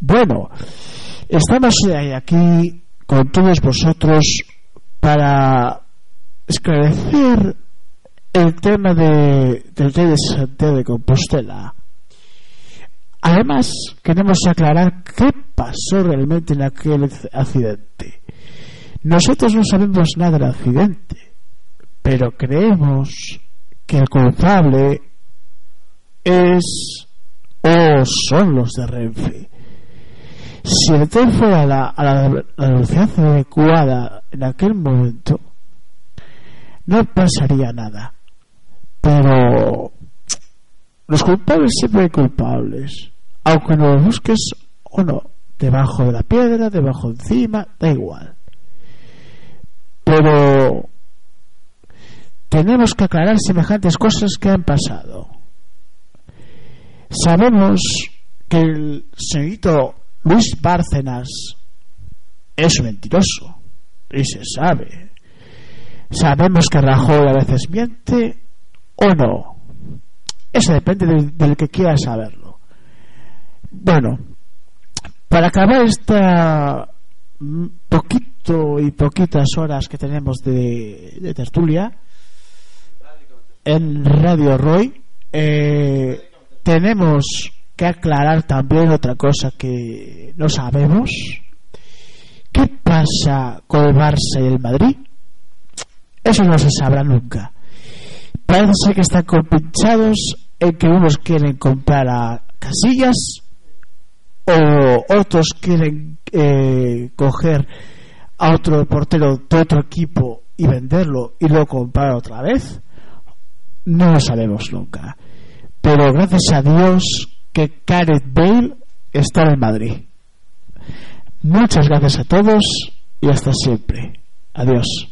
Bueno, estamos aquí con todos vosotros para esclarecer el tema de, del rey de Santiago de Compostela. Además, queremos aclarar qué pasó realmente en aquel accidente. Nosotros no sabemos nada del accidente, pero creemos que el culpable es son los de Renfe. Si el tren fuera a la, a la velocidad adecuada en aquel momento, no pasaría nada. Pero los culpables siempre hay culpables, aunque no los busques o no, debajo de la piedra, debajo encima, da igual. Pero tenemos que aclarar semejantes cosas que han pasado. Sabemos que el señorito Luis Bárcenas es mentiroso, y se sabe. Sabemos que Rajoy a veces miente o no. Eso depende del, que quiera saberlo. Bueno, para acabar esta poquito y poquitas horas que tenemos de, tertulia en Radio Roy, eh, tenemos que aclarar también otra cosa que no sabemos. ¿Qué pasa con el Barça y el Madrid? Eso no se sabrá nunca. Parece que están compinchados en que unos quieren comprar a Casillas o otros quieren eh, coger a otro portero de otro equipo y venderlo y luego comprar otra vez. No lo sabemos nunca. Pero gracias a Dios que Gareth Bale está en Madrid. Muchas gracias a todos y hasta siempre. Adiós.